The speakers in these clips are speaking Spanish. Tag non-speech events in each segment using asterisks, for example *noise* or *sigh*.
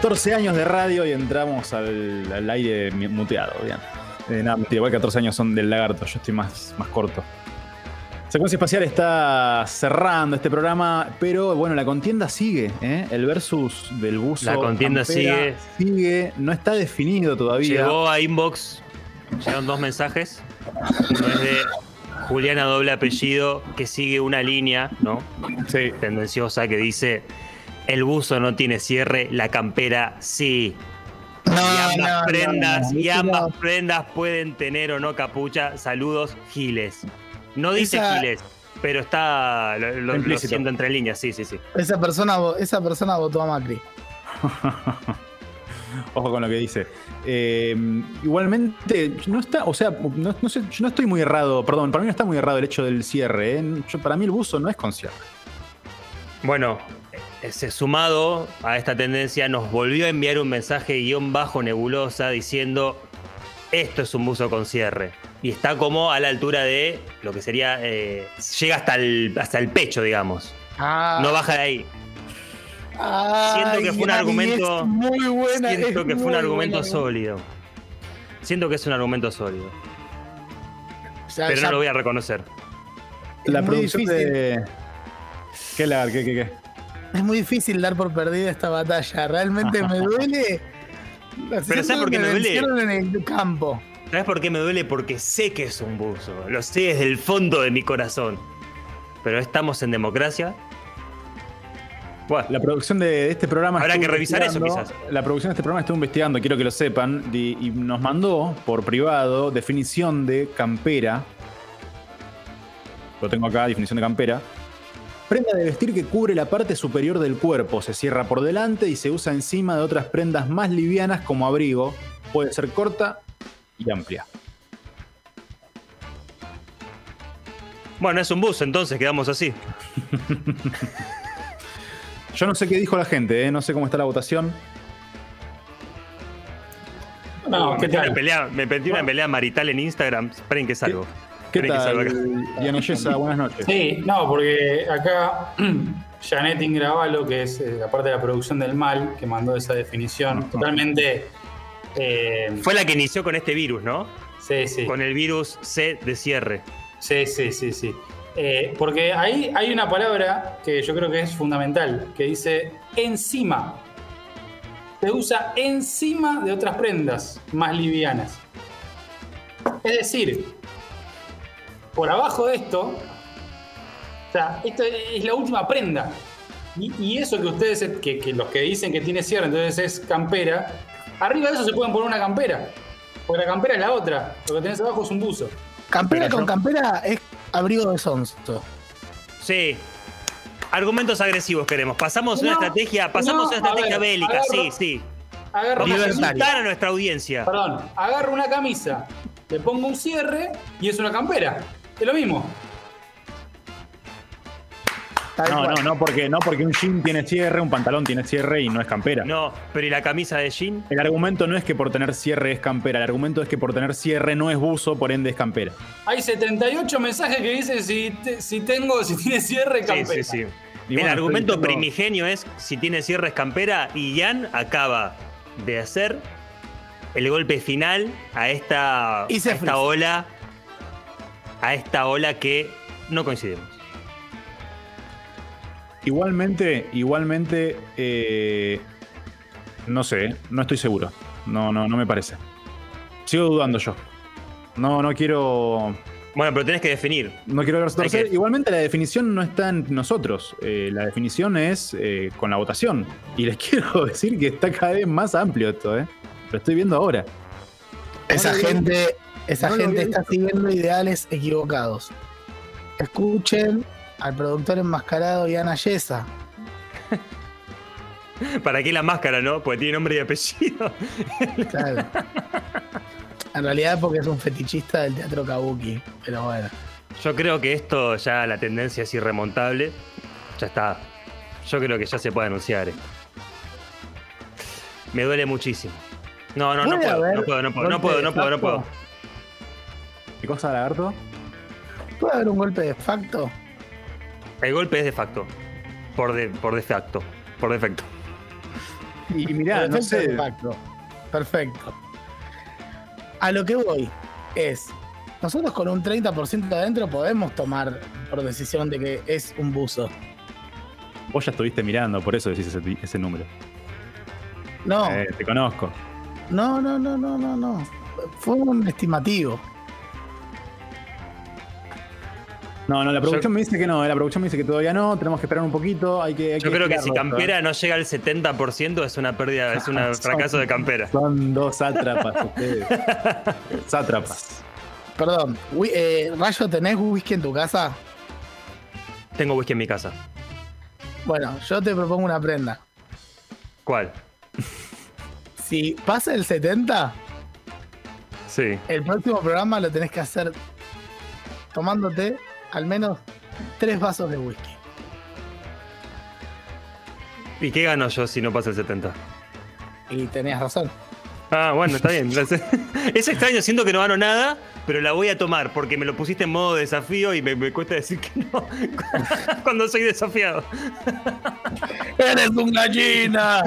14 años de radio y entramos al, al aire muteado, bien. Eh, nada, mentira, igual 14 años son del lagarto, yo estoy más, más corto. Secuencia Espacial está cerrando este programa, pero bueno, la contienda sigue, ¿eh? El versus del buzo. La contienda sigue. Sigue, no está definido todavía. Llegó a inbox, llegaron dos mensajes. Uno es de Juliana doble apellido, que sigue una línea, ¿no? Sí. Tendenciosa que dice: El buzo no tiene cierre, la campera sí. No, y ambas no, prendas, no, no, y no. ambas prendas pueden tener o no capucha. Saludos, Giles. No dice Esa- Giles, pero está lo, lo- lo siento entre líneas, sí, sí, sí. Esa persona, esa persona votó a Macri. *laughs* Ojo con lo que dice. Eh, igualmente, no está, o sea, no, no sé, yo no estoy muy errado, perdón, para mí no está muy errado el hecho del cierre. ¿eh? Yo- para mí el buzo no es con cierre. Bueno, ese sumado a esta tendencia nos volvió a enviar un mensaje guion bajo nebulosa diciendo esto es un buzo con cierre. Y está como a la altura de lo que sería, eh, llega hasta el, hasta el pecho, digamos. Ah, No baja de ahí. siento que fue un argumento- es muy buena. Siento que fue un argumento buena. sólido. Siento que es un argumento sólido. Pero ya- no lo voy a reconocer. la producción difícil. de. ¿Qué la qué, qué, qué? Es muy difícil dar por perdida esta batalla. Realmente me *laughs* duele. Pero ¿sabes por qué me duele? en el campo. ¿Sabes por qué me duele? Porque sé que es un buzo. Lo sé desde el fondo de mi corazón. Pero estamos en democracia. Bueno, La producción de este programa. Habrá que revisar eso, quizás. La producción de este programa estuvo investigando, quiero que lo sepan, y, y nos mandó por privado definición de campera. Lo tengo acá, definición de campera. Prenda de vestir que cubre la parte superior del cuerpo, se cierra por delante y se usa encima de otras prendas más livianas como abrigo. Puede ser corta y amplia. bueno, es un buzo, entonces quedamos así. *laughs* Yo no sé qué dijo la gente, ¿eh? no sé cómo está la votación. No, me ¿qué metí una pelea, me metí una pelea marital en Instagram. Esperen que salgo. ¿Qué Acá. tal, Diana Yesa? Buenas noches. Sí, no, porque acá *clears throat* Janet Ingravalo, que es eh, la parte de la producción del mal, que mandó esa definición, totalmente. eh, Fue la que inició con este virus, ¿no? sí, sí. Con el virus C de cierre. Sí, sí, sí, sí. Eh, porque ahí hay una palabra que yo creo que es fundamental, que dice encima. Se usa encima de otras prendas más livianas. Es decir, por abajo de esto, o sea, esto es la última prenda. Y, y eso que ustedes, que, que los que dicen que tiene cierre, entonces es campera, arriba de eso se pueden poner una campera. Porque la campera es la otra. Lo que tenés abajo es un buzo. Campera Pero con yo- campera es abrigo de sonso. Sí. Argumentos agresivos queremos. Pasamos una No, estrategia, pasamos no, una estrategia ver, bélica, agarro- sí, sí. Agarro Vamos a una Libertario. insultar a nuestra audiencia. Perdón, agarro una camisa, le pongo un cierre y es una campera. Es lo mismo. No, no, no porque, no porque un jean tiene cierre, un pantalón tiene cierre y no es campera. No, pero ¿y la camisa de jean? El argumento no es que por tener cierre es campera, el argumento es que por tener cierre no es buzo, por ende es campera. Hay 78 mensajes que dicen si, te- si tengo, si tiene cierre, Sí, campera. sí, sí. Y el bueno, argumento diciendo- primigenio es si tiene cierre es campera y Jan acaba de hacer el golpe final a esta, a esta ola a esta ola que no coincidimos. Igualmente, igualmente, eh, no sé, no estoy seguro. No, no, no me parece. Sigo dudando yo. No, no quiero. Bueno, pero tenés que definir. No quiero torcer. que- Igualmente la definición no está en nosotros. Eh, la definición es eh, con la votación. Y les *laughs* quiero decir que está cada vez más amplio esto, ¿eh? Lo estoy viendo ahora. Esa gente, esa No gente está siguiendo ideales equivocados. Escuchen al productor enmascarado Yana Yesa. *laughs* ¿Para qué la máscara, no? Porque tiene nombre y apellido. *laughs* Claro. En realidad porque es un fetichista del teatro kabuki. Pero bueno. Yo creo que esto ya la tendencia es irremontable. Ya está. Yo creo que ya se puede anunciar esto. Me duele muchísimo. No, no, no ¿Puede puedo, haber no puedo, no puedo, no puedo, de no puedo, no puedo. ¿Qué cosa, lagarto? ¿Puede haber un golpe de facto? El golpe es de facto. Por, de, por defecto. Por defecto. Y mirá, El no efecto de sé. impacto. Perfecto. A lo que voy es, nosotros con un 30% de adentro podemos tomar por decisión de que es un buzo. Vos ya estuviste mirando, por eso decís ese, ese número. No, Eh, te conozco. no, no, no, no, no, no. Fue un estimativo. No, no, la producción me dice que no, eh, la producción me dice que todavía no, tenemos que esperar un poquito, hay que... hay Yo creo que si esto, ¿eh? Campera no llega al 70% es una pérdida, es un *laughs* *laughs* fracaso de Campera. Son dos sátrapas *laughs* ustedes. sátrapas. Perdón, eh, Rayo, ¿tenés whisky en tu casa? Tengo whisky en mi casa. Bueno, yo te propongo una prenda. ¿Cuál? Si pasa el 70, Sí. el próximo programa lo tenés que hacer tomándote al menos tres vasos de whisky. ¿Y qué gano yo si no pasa el 70? Y tenías razón. Ah, bueno, está bien. *laughs* es extraño, siento que no gano nada, pero la voy a tomar porque me lo pusiste en modo desafío y me, me cuesta decir que no *laughs* cuando soy desafiado. *laughs* ¡Eres un gallina!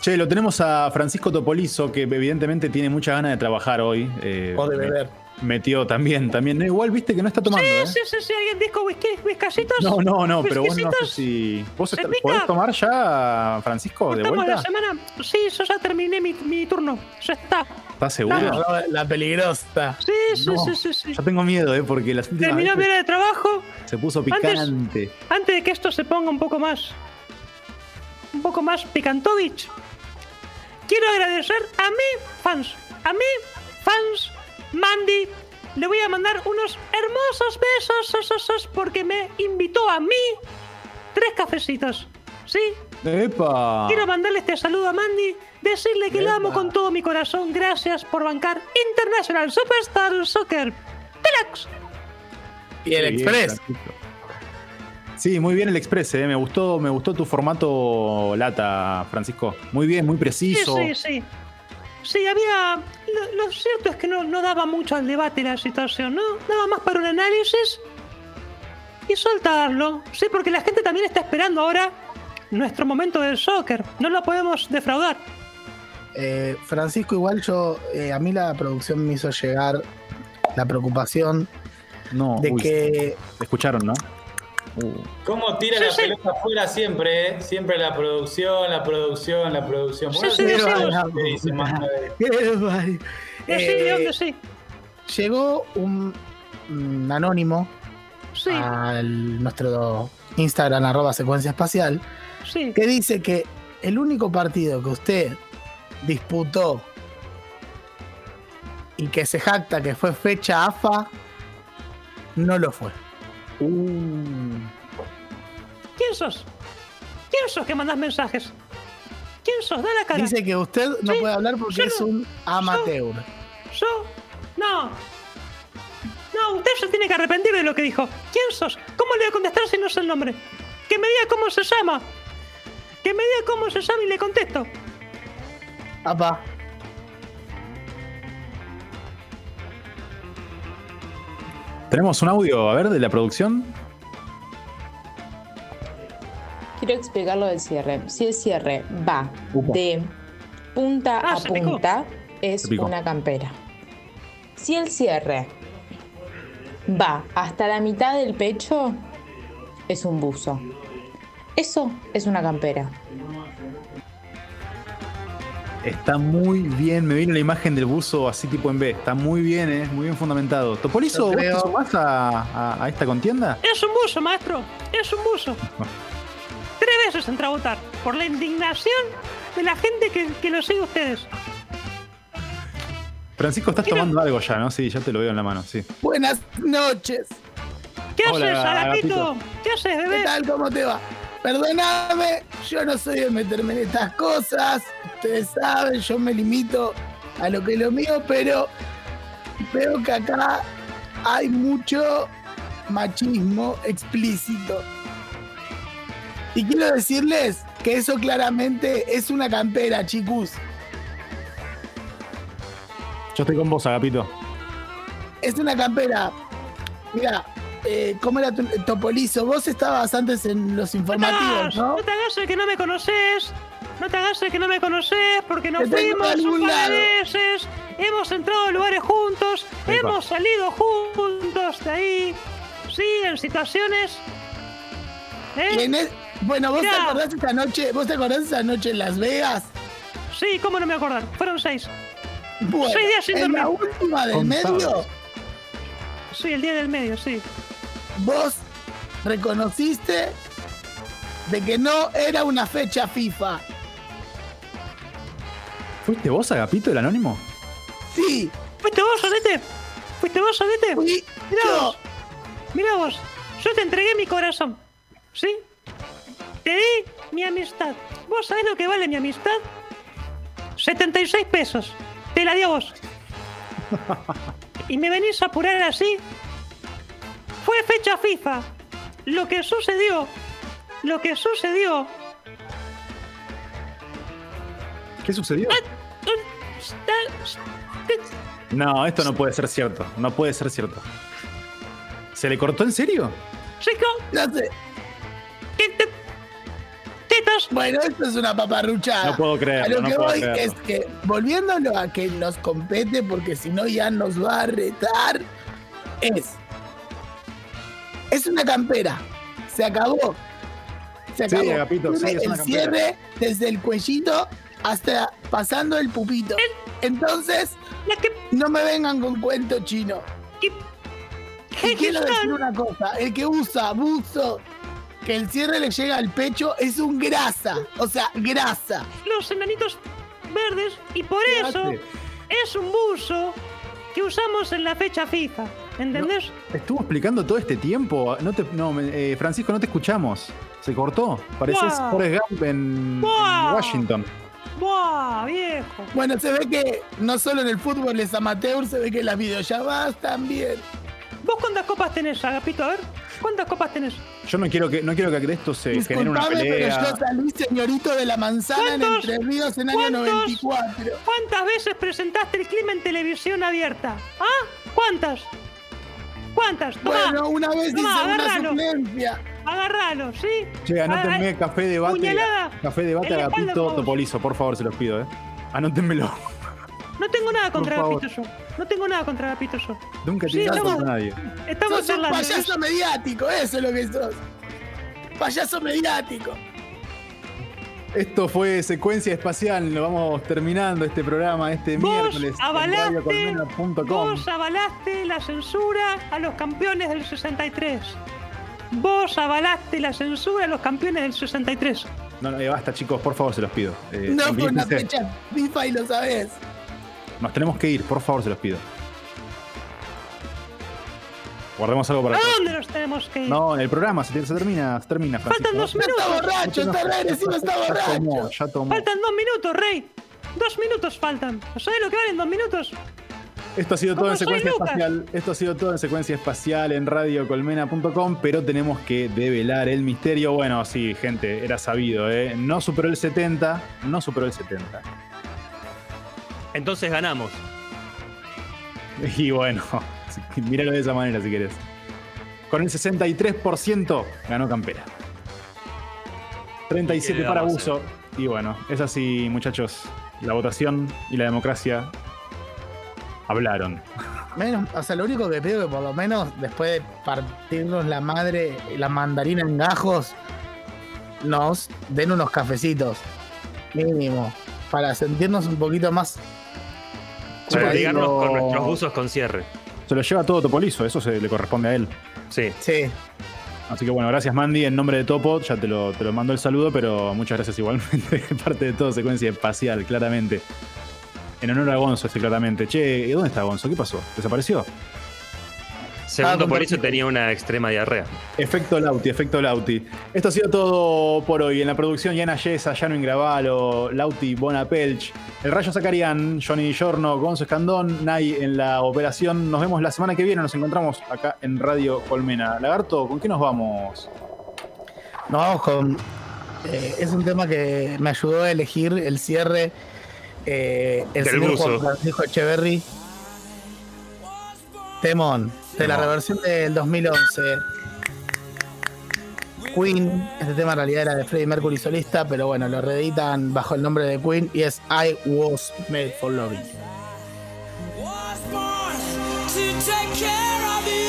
Che, lo tenemos a Francisco Topolizo, que evidentemente tiene mucha ganas de trabajar hoy. eh, O de beber. Metió también, también. No, igual viste que no está tomando, ¿eh? Sí, sí, sí, alguien dijo whisky, whiskasitos. No, no, no, pero vos no sé si. ¿Vos está- podés tomar ya, Francisco, de Estamos la vuelta? semana. Sí, yo ya terminé mi, mi turno. Ya está. ¿Estás seguro? La, la peligrosa. Sí, sí, No. sí, sí, sí. Yo tengo miedo, ¿eh? Porque las últimas Terminó mi hora de trabajo. se puso Antes- picante. Antes de que esto se ponga un poco más. Un poco más picantovich. Quiero agradecer a mi fans. A mi fans. Mandy. Le voy a mandar unos hermosos besos esos, esos, porque me invitó a mí tres cafecitos. ¿Sí? ¡Epa! Quiero mandarle este saludo a Mandy, decirle que la amo Epa. con todo mi corazón. Gracias por bancar International Superstar Soccer Deluxe. Y el Muy bien, Express. Sí, muy bien el Express, ¿eh? Me gustó, me gustó tu formato lata, Francisco. Muy bien, muy Sí, preciso. sí, sí. Sí, había. Lo, lo cierto es que no, no daba mucho al debate la situación, ¿no? Daba más para un análisis y soltarlo. Sí, porque la gente también está esperando ahora nuestro momento del soccer. No lo podemos defraudar. Eh, Francisco, igual yo, eh, a mí la producción me hizo llegar la preocupación No, de uy, que escucharon, ¿no? Uh, ¿Cómo tira Sí, la pelota afuera siempre? eh? Siempre la producción, la producción, la producción. Sí, sí, ¿qué decimos. dice más de- Qué *laughs* mal. Que sí, Eh, Dios que sí. llegó un, un anónimo Sí, al nuestro Instagram arroba secuencia espacial sí. que dice que el único partido que usted disputó y que se jacta que fue fecha AFA no lo fue. ¿Quién sos? ¿Quién sos que mandás mensajes? ¿Quién sos? Da la cara. Dice que usted no Sí, puede hablar porque yo es no- un amateur. ¿Yo? No. No, usted se tiene que arrepentir de lo que dijo. ¿Quién sos? ¿Cómo le voy a contestar si no sé el nombre? Que me diga cómo se llama. Que me diga cómo se llama y le contesto. Apa, Tenemos un audio, a ver, de la producción. Quiero explicar lo del cierre. Si el cierre va Upa. de punta Ah, a punta, es una campera. Si el cierre va hasta la mitad del pecho, es un buzo. Eso es una campera. Está muy bien, me vino la imagen del buzo así tipo en B. Está muy bien, ¿eh? Muy bien fundamentado. Topolizo, ¿vos te sumás a, a- a esta contienda? Es un buzo, maestro. Es un buzo. Veces entró a votar por la indignación de la gente que, que lo sigue a ustedes. Francisco, estás tomando algo ya, ¿no? Sí, ya te lo veo en la mano, sí. buenas noches. ¿Qué Hola, haces, Agapito? ¿Qué haces, ¿Qué bebé? tal? ¿Cómo te va? Perdóname, yo no soy de meterme en estas cosas. Ustedes saben, yo me limito a lo que es lo mío, pero veo que acá hay mucho machismo explícito. Y quiero decirles que eso claramente es una campera, chicos. Yo estoy con vos, Agapito. Es una campera. Mira, eh, ¿cómo era tu, Topolizo? Vos estabas antes en los informativos, ¿no? no te hagas el que no me conoces. No te hagas el que no me conoces porque nos fuimos un par de lado. veces. Hemos entrado a lugares juntos. Epa. Hemos salido juntos de ahí. Sí, en situaciones. ¿Eh? Y en el- bueno, ¿vos te acordás esa noche? ¿Vos te acordás esa noche en Las Vegas? Sí, ¿cómo no me acordar? Fueron seis. Bueno, Seis días sin en la dormir. última del medio, Sí, el día del medio, sí. vos reconociste de que no era una fecha FIFA. ¿Fuiste vos, Agapito, el anónimo? Sí, ¿Fuiste vos, Solete? ¿Fuiste vos, Solete? fui Mirá yo. vos. Mirá vos. Yo te entregué mi corazón. ¿Sí? Te di mi amistad. ¿Vos sabés lo que vale mi amistad? 76 pesos. Te la di a vos. *laughs* Y me venís a apurar así. Fue fecha FIFA. Lo que sucedió. Lo que sucedió. ¿Qué sucedió? No, esto no puede ser cierto. No puede ser cierto. ¿Se le cortó en serio? Chico, No sé. ¿Qué te- tetas. Bueno, esto es una paparruchada. No puedo creerlo, A lo no que puedo voy creerlo. es que, volviéndolo a que nos compete, porque si no ya nos va a retar, es. Es una campera. Se acabó. Se Sí, acabó. Agapito, sí, Tiene es una el cierre desde el cuellito hasta pasando el pupito. Entonces, no me vengan con cuento chino. Y quiero decir una cosa, el que usa buzo, que el cierre le llega al pecho, es un grasa. O sea, grasa. los enanitos verdes y por ¿Qué eso hace? es un buzo que usamos en la fecha FIFA. ¿Entendés? Estuvo explicando todo este tiempo. No te, no, eh, Francisco, no te escuchamos. Se cortó. Pareces Buah. Forrest Gump en. Washington. ¡Buah, viejo! Bueno, se ve que no solo en el fútbol es amateur, se ve que en las videollamadas también. ¿Vos cuántas copas tenés, Agapito? A ver, ¿cuántas copas tenés? Yo no quiero que, no quiero que esto se genere una Disculpame, pero pelea. yo salí señorito de la manzana en ¿Cuántos? Entre Ríos en año ¿Cuántos? 94. ¿Cuántas veces presentaste el clima en televisión abierta? ¿Ah? ¿Cuántas? ¿Cuántas? Tomá, Bueno, una vez Tomá, hice una suplencia. agarralo, ¿sí? Che, anótenme Ah, café debate. puñalada Café debate en la espalda, por favor. Topolizo, por favor, se los pido, eh. Anótenmelo. No tengo nada contra. Agapito yo. No tengo nada contra Agapito yo. Nunca Sí, te estamos- contra nadie. Estamos Sos un charlando. payaso mediático, eso es lo que sos. Payaso mediático. Esto fue Secuencia Espacial. Lo vamos terminando este programa este Vos miércoles. avalaste, vos avalaste la censura a los campeones del 63. Vos avalaste la censura a los campeones del 63. No, no, eh, basta, chicos, por favor, se los pido. Eh, No fue una tranquilícense. fecha FIFA y lo sabés. Nos tenemos que ir, por favor, se los pido. Guardemos algo para ¿A dónde nos tenemos que ir? No, el programa se, se termina, se termina, Francisco. Faltan dos No está minutos. borracho, está re agresivo, está Ya tomó, borracho. ya tomó. Faltan dos minutos, Rey. Dos minutos faltan. ¿Sabes lo que valen dos minutos? Esto ha sido todo ¿Cómo en secuencia Lucas? espacial. Esto ha sido todo en secuencia espacial en radiocolmena.com, pero tenemos que develar el misterio. Bueno, sí, gente, era sabido, ¿eh? No superó el 70, no superó el 70. Entonces ganamos. Y bueno, *laughs* míralo de esa manera si querés. Con el 63% ganó Campera. 37 ¿Qué le para Buzo. Y bueno, es así, muchachos. La votación y la democracia hablaron. Menos, o sea, lo único que pido que por lo menos después de partirnos la madre, la mandarina en gajos, nos den unos cafecitos. Mínimo. Para sentirnos un poquito más. Para ligarnos con nuestros buzos con cierre. Se lo lleva todo Topolizo, eso se le corresponde a él. Sí. Sí. Así que bueno, gracias Mandy en nombre de Topo, ya te lo, te lo mando el saludo, pero muchas gracias igualmente *laughs* de parte de todo Secuencia Espacial, claramente. En honor a Gonzo, este claramente. Che, ¿dónde está Gonzo? ¿Qué pasó? ¿Desapareció? Segundo Ah, por eso tenía una extrema diarrea. Efecto Lauti, efecto Lauti. Esto ha sido todo por hoy. En la producción, Yana Yesa, Jano Ingravalo, Lauti Bonapelch, El Rayo Zacarián, Johnny Giorno, Gonzo Escandón, Nay en la operación. Nos vemos la semana que viene. Nos encontramos acá en Radio Colmena. Lagarto, ¿con qué nos vamos? Nos vamos con. eh, es un tema que me ayudó a elegir el cierre. eh, el Del señor buzo. Juan Francisco Echeverry. Temón. De la reversión del 2011. Queen, este tema en realidad era de Freddie Mercury solista, pero bueno, lo reeditan bajo el nombre de Queen y es I Was Made for Loving. was born to take care of you